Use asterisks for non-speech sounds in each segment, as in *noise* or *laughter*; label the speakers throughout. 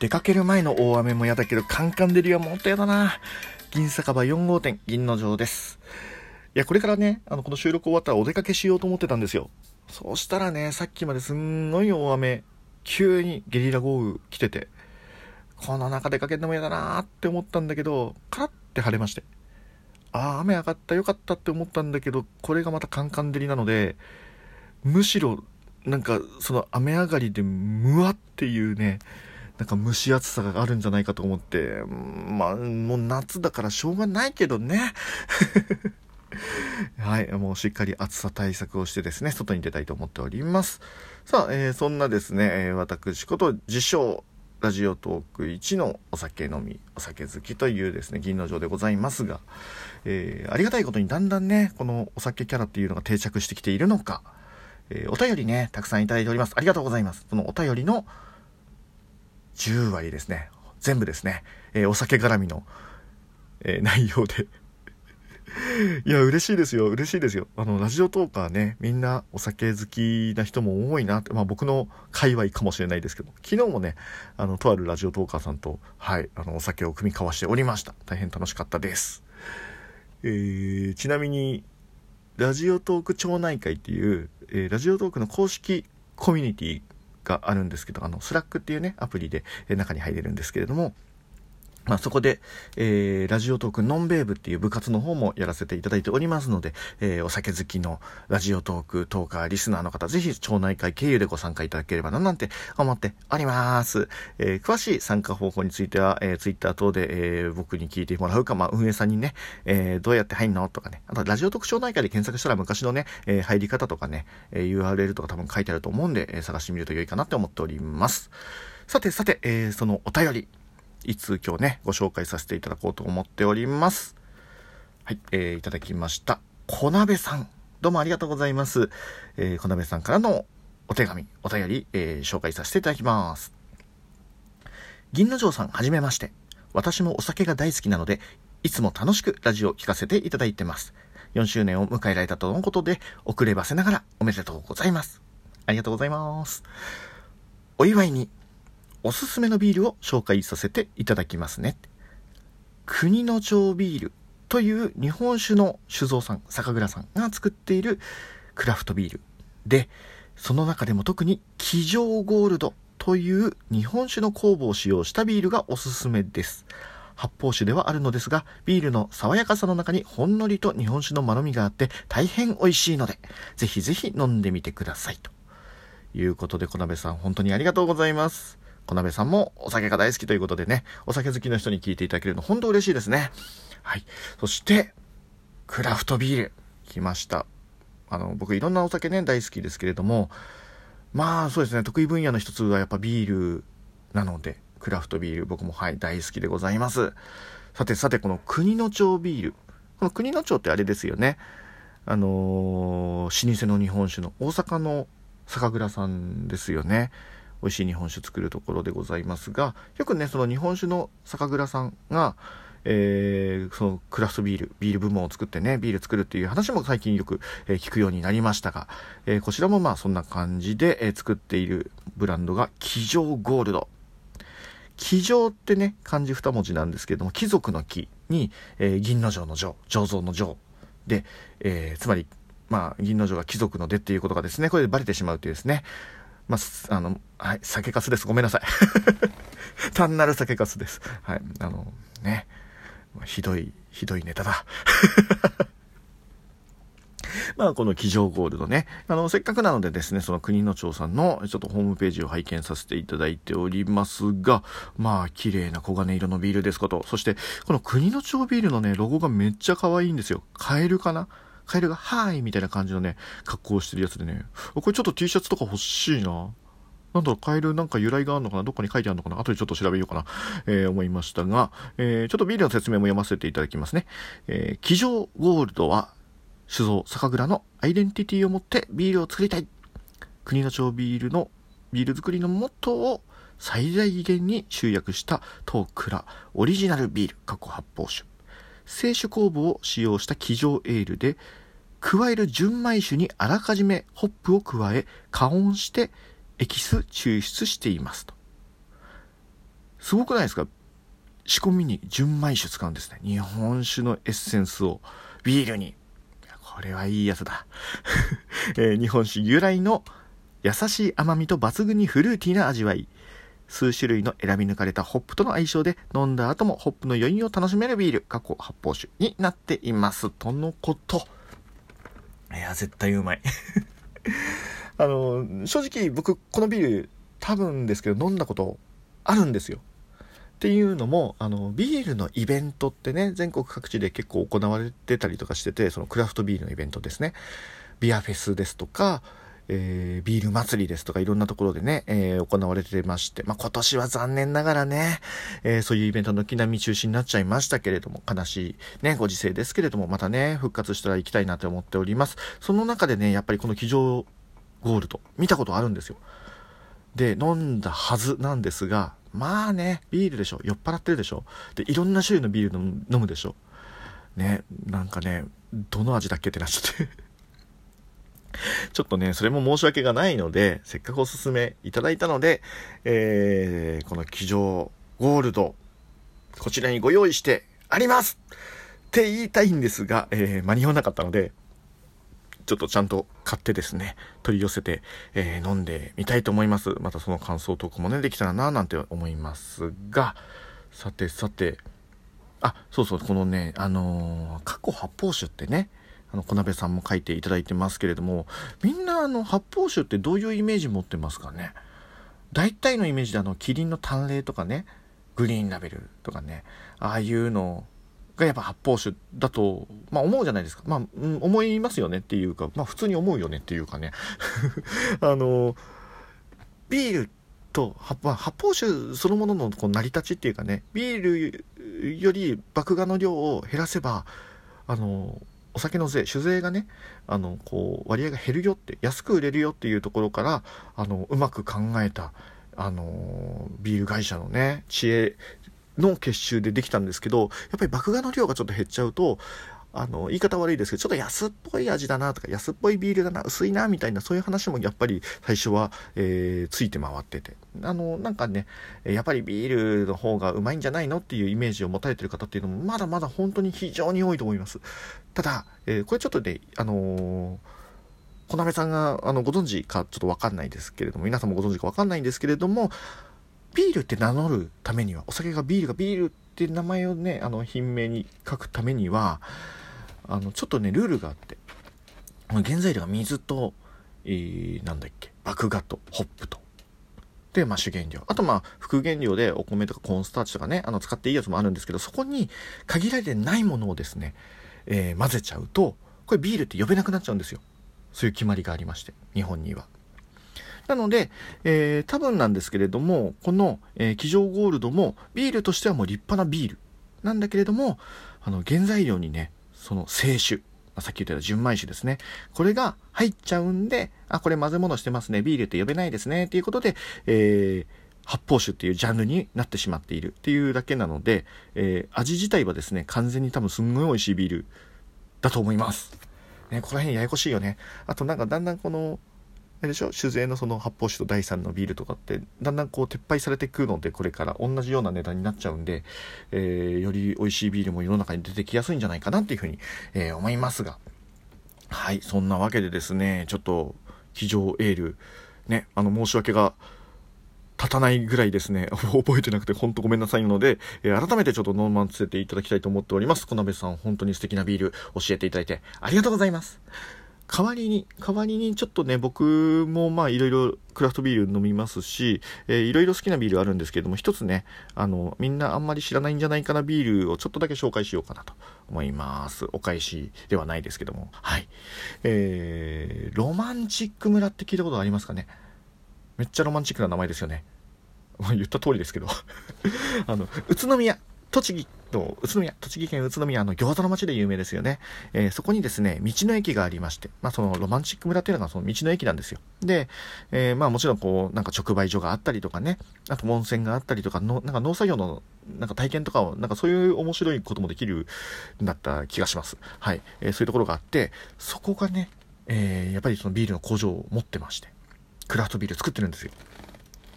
Speaker 1: 出かける前の大雨も嫌だけど、カンカン照りはもっと嫌だな。銀酒場4号店、銀の城です。いや、これからね、あの、この収録終わったらお出かけしようと思ってたんですよ。そうしたらね、さっきまですんごい大雨、急にゲリラ豪雨来てて、この中出かけるのも嫌だなって思ったんだけど、カラッて晴れまして。ああ、雨上がったよかったって思ったんだけど、これがまたカンカン照りなので、むしろ、なんか、その雨上がりで、むわっていうね、なんか蒸し暑さがあるんじゃないかと思って、まあ、もう夏だからしょうがないけどね。*laughs* はい、もうしっかり暑さ対策をしてですね、外に出たいと思っております。さあ、えー、そんなですね、え、私こと自称、ラジオトーク1のお酒飲み、お酒好きというですね、銀の城でございますが、えー、ありがたいことにだんだんね、このお酒キャラっていうのが定着してきているのか、えー、お便りね、たくさんいただいております。ありがとうございます。そのお便りの10割ですね。全部ですね。えー、お酒絡みの、えー、内容で *laughs* いや、嬉しいですよ。嬉しいですよ。あの、ラジオトーカーね、みんなお酒好きな人も多いなって、まあ僕の界隈かもしれないですけど、昨日もね、あの、とあるラジオトーカーさんと、はい、あの、お酒を組み交わしておりました。大変楽しかったです。えー、ちなみに、ラジオトーク町内会っていう、えー、ラジオトークの公式コミュニティがあるんですけど、あの、スラックっていうね、アプリで中に入れるんですけれども、まあ、そこで、えー、ラジオトーク呑んべえ部っていう部活の方もやらせていただいておりますので、えー、お酒好きのラジオトークトーカーリスナーの方、ぜひ町内会経由でご参加いただければななんて思っております。えー、詳しい参加方法については、えー、ツイッター等で、えー、僕に聞いてもらうか、まあ、運営さんにね、えー、どうやって入んのとかね、あとラジオトーク町内会で検索したら昔のね、えー、入り方とかね、えー、URL とか多分書いてあると思うんで、えー、探してみると良いかなって思っております。さてさて、えー、そのお便り、いつ今日ね、ご紹介させていただこうと思っております。はい、えー、いただきました。小鍋さん。どうもありがとうございます。えー、小鍋さんからのお手紙、お便り、えー、紹介させていただきます。銀之丞さん、はじめまして。私もお酒が大好きなので、いつも楽しくラジオを聴かせていただいてます。4周年を迎えられたとのことで、遅ればせながらおめでとうございます。ありがとうございます。お祝いにおすすめのビールを紹介させていただきますね。国の町ビールという日本酒の酒造さん、酒蔵さんが作っているクラフトビールで、その中でも特に騎乗ゴールドという日本酒の酵母を使用したビールがおすすめです。発泡酒ではあるのですが、ビールの爽やかさの中にほんのりと日本酒のまろみがあって大変美味しいので、ぜひぜひ飲んでみてください。ということで、小鍋さん本当にありがとうございます。小鍋さんもお酒が大好きということでね、お酒好きの人に聞いていただけるの本当嬉しいですね。はい。そして、クラフトビール、来ました。あの、僕いろんなお酒ね、大好きですけれども、まあそうですね、得意分野の一つはやっぱビールなので、クラフトビール、僕もはい、大好きでございます。さてさて、この国の町ビール。この国の町ってあれですよね。あのー、老舗の日本酒の大阪の酒蔵さんですよね。美味しい日本酒作るところでございますがよくねその日本酒の酒蔵さんがえー、そのクラフトビール、ビール部門を作ってね、ビール作るっていう話も最近よく、えー、聞くようになりましたが、えー、こちらもまあそんな感じで、え作っているブランドが、騎乗ゴールド。騎乗ってね、漢字二文字なんですけども、貴族の木に、え銀の城の城、醸造の城で、えつまり、まあ、銀の城が貴族の出っていうことがですね、これでバレてしまうというですね、まあ、あの、はい、酒粕です。ごめんなさい。*laughs* 単なる酒粕です。はい、あの、ね、ひどい、ひどいネタだ。*laughs* まあ、この騎乗ゴールドね。あの、せっかくなのでですね、その国の町さんのちょっとホームページを拝見させていただいておりますが、まあ、綺麗な黄金色のビールですこと。そして、この国の町ビールのね、ロゴがめっちゃ可愛いんですよ。カエルかな？カエルが、はーいみたいな感じのね、格好をしてるやつでね、これちょっと T シャツとか欲しいな。なんだろう、カエルなんか由来があるのかな？どっかに書いてあるのかな？後でちょっと調べようかな、えー、思いましたが、えー、ちょっとビールの説明も読ませていただきますね。えー、騎乗ゴールドは、酒造酒蔵のアイデンティティを持ってビールを作りたい。国の町ビールの、ビール作りのモットーを最大限に集約したトークラオリジナルビール、過去発泡酒。清酒酵母を使用した騎乗エールで、加える純米酒にあらかじめホップを加え、加温してエキス抽出していますと。すごくないですか？仕込みに純米酒使うんですね。日本酒のエッセンスをビールに。これはいいやつだ。*laughs* えー、日本酒由来の優しい甘みと抜群にフルーティーな味わい。数種類の選び抜かれたホップとの相性で飲んだ後もホップの余韻を楽しめるビール、過去発泡酒になっています。とのこと。いや、絶対うまい。*laughs* あの、正直僕、このビール多分ですけど飲んだことあるんですよ。っていうのも、あの、ビールのイベントってね、全国各地で結構行われてたりとかしてて、そのクラフトビールのイベントですね。ビアフェスですとか、えー、ビール祭りですとかいろんなところでね、えー、行われてまして、まあ、今年は残念ながらね、えー、そういうイベントの軒並み中止になっちゃいましたけれども、悲しいね、ご時世ですけれども、またね、復活したら行きたいなと思っております。その中でね、やっぱりこの机上ゴールド、見たことあるんですよ。で、飲んだはずなんですが、まあね、ビールでしょ。酔っ払ってるでしょ。で、いろんな種類のビール飲むでしょ。ね、なんかね、どの味だっけってなっちゃって *laughs* ちょっとね、それも申し訳がないので、せっかくおすすめいただいたので、えー、この机上ゴールド、こちらにご用意してあります!って言いたいんですが、えー、間に合わなかったので、ちょっとちゃんと買ってですね、取り寄せて、えー、飲んでみたいと思います。またその感想トークもね、できたらななんて思いますが、さてさて、あ、そうそう、このね、あのー、過去発泡酒ってね、あの、小鍋さんも書いていただいてますけれども、みんなあの、発泡酒ってどういうイメージ持ってますかね？大体のイメージであの、キリンの淡麗とかね、グリーンラベルとかね、ああいうのがやっぱ発泡酒だと、まあ思うじゃないですか。まあ、うん、思いますよねっていうか、まあ普通に思うよねっていうかね。*laughs* あの、ビールと発泡酒そのもののこう成り立ちっていうかね、ビールより麦芽の量を減らせば、あの、お酒の税酒税がねあのこう割合が減るよって安く売れるよっていうところからあのうまく考えたあのビール会社のね知恵の結集でできたんですけどやっぱり麦芽の量がちょっと減っちゃうとあの、言い方悪いですけど、ちょっと安っぽい味だなとか、安っぽいビールだな、薄いな、みたいな、そういう話もやっぱり最初は、えー、ついて回ってて。あの、なんかね、やっぱりビールの方がうまいんじゃないのっていうイメージを持たれてる方っていうのも、まだまだ本当に非常に多いと思います。ただ、えー、これちょっとね、あのー小鍋さんがあのご存知かちょっとわかんないですけれども、皆さんもご存知かわかんないんですけれども、ビールって名乗るためには、お酒がビールがビールって名前をね、あの、品名に書くためには、あの、ちょっとね、ルールがあって、原材料が水と、えー、なんだっけ、麦芽とホップと。で、まあ、主原料。あと、まあ、副原料でお米とかコーンスターチとかね、あの、使っていいやつもあるんですけど、そこに限られてないものをですね、えー、混ぜちゃうと、これビールって呼べなくなっちゃうんですよ。そういう決まりがありまして、日本には。なので、えー、多分なんですけれども、この、えー、机上ゴールドも、ビールとしてはもう立派なビールなんだけれども、あの、原材料にね、その清酒、さっき言ったような純米酒ですね。これが入っちゃうんで、あ、これ混ぜ物してますね。ビールって呼べないですね。っていうことで、えー、発泡酒っていうジャンルになってしまっているっていうだけなので、えー、味自体はですね、完全に多分すんごい美味しいビールだと思います。ね、この辺ややこしいよね。あとなんかだんだんこの、あれでしょ？酒税のその発泡酒と第3のビールとかってだんだんこう撤廃されていくのでこれから同じような値段になっちゃうんで、えー、より美味しいビールも世の中に出てきやすいんじゃないかなっていうふうに、えー、思いますがはいそんなわけでですねちょっと非常エールねあの申し訳が立たないぐらいですね、*laughs* 覚えてなくてほんとごめんなさいので、えー、改めてちょっとノーマンつせていただきたいと思っております。小鍋さん、本当に素敵なビール教えていただいてありがとうございます。代わりに、代わりにちょっとね、僕もまあいろいろクラフトビール飲みますし、えー、いろいろ好きなビールあるんですけれども、一つね、あの、みんなあんまり知らないんじゃないかなビールをちょっとだけ紹介しようかなと思います。お返しではないですけども。はい。えー、ロマンチック村って聞いたことありますかね？めっちゃロマンチックな名前ですよね。*laughs* 言った通りですけど *laughs* あの、宇都宮栃木の宇都宮、栃木県宇都宮の餃子の街で有名ですよね。えー、そこにですね、道の駅がありまして、まあそのロマンチック村っていうのがその道の駅なんですよ。で、えー、まあもちろんこう、なんか直売所があったりとかね、あと温泉があったりとか、のなんか農作業のなんか体験とかを、なんかそういう面白いこともできるんだった気がします。はい。えー、そういうところがあって、そこがね、え、やっぱりそのビールの工場を持ってまして、クラフトビール作ってるんですよ。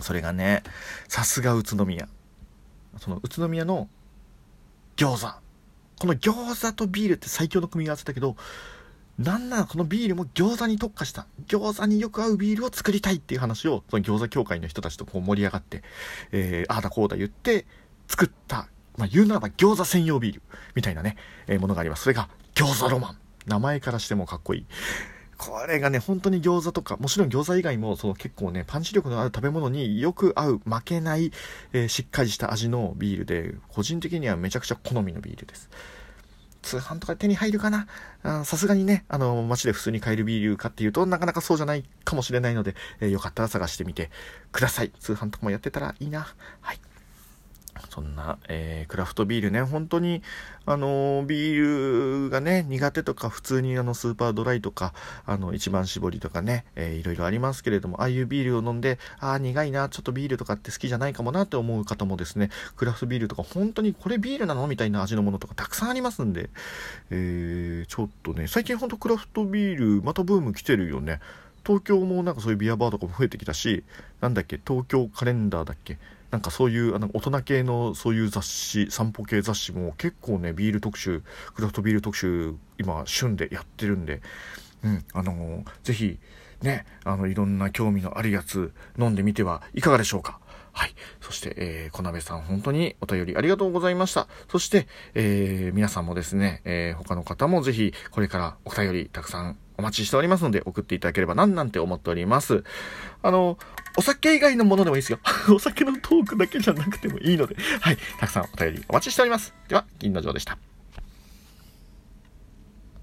Speaker 1: それがね、さすが宇都宮。その宇都宮の餃子。この餃子とビールって最強の組み合わせだけどなんならこのビールも餃子に特化した餃子によく合うビールを作りたいっていう話をその餃子協会の人たちとこう盛り上がって、えー、ああだこうだ言って作った、まあ、言うならば餃子専用ビールみたいなね、えー、ものがあります。それが餃子ロマン。名前からしてもかっこいい。これがね、本当に餃子とか、もちろん餃子以外も、その結構ね、パンチ力のある食べ物によく合う、負けない、えー、しっかりした味のビールで、個人的にはめちゃくちゃ好みのビールです。通販とか手に入るかな？さすがにね、あの、街で普通に買えるビールかっていうとなかなかそうじゃないかもしれないので、えー、よかったら探してみてください。通販とかもやってたらいいな。はい。そんな、えー、クラフトビールね、本当に、あのー、ビールがね、苦手とか、普通にあの、スーパードライとか、あの、一番搾りとかね、えー、いろいろありますけれども、ああいうビールを飲んで、ああ、苦いな、ちょっとビールとかって好きじゃないかもなって思う方もですね、クラフトビールとか、本当にこれビールなのみたいな味のものとかたくさんありますんで、えー、ちょっとね、最近ほんとクラフトビール、またブーム来てるよね。東京もなんかそういうビアバーとかも増えてきたし、なんだっけ、東京カレンダーだっけ、なんかそういうあの大人系のそういう雑誌散歩系雑誌も結構ねビール特集クラフトビール特集今旬でやってるんで、うん、あのー、ぜひねあのいろんな興味のあるやつ飲んでみてはいかがでしょうかはい。そして、えー、小鍋さん、本当にお便りありがとうございました。そして、えー、皆さんもですね、えー、他の方もぜひ、これからお便りたくさんお待ちしておりますので、送っていただければなんなんて思っております。あの、お酒以外のものでもいいですよ。*laughs* お酒のトークだけじゃなくてもいいので、はい。たくさんお便りお待ちしております。では、銀の城でした。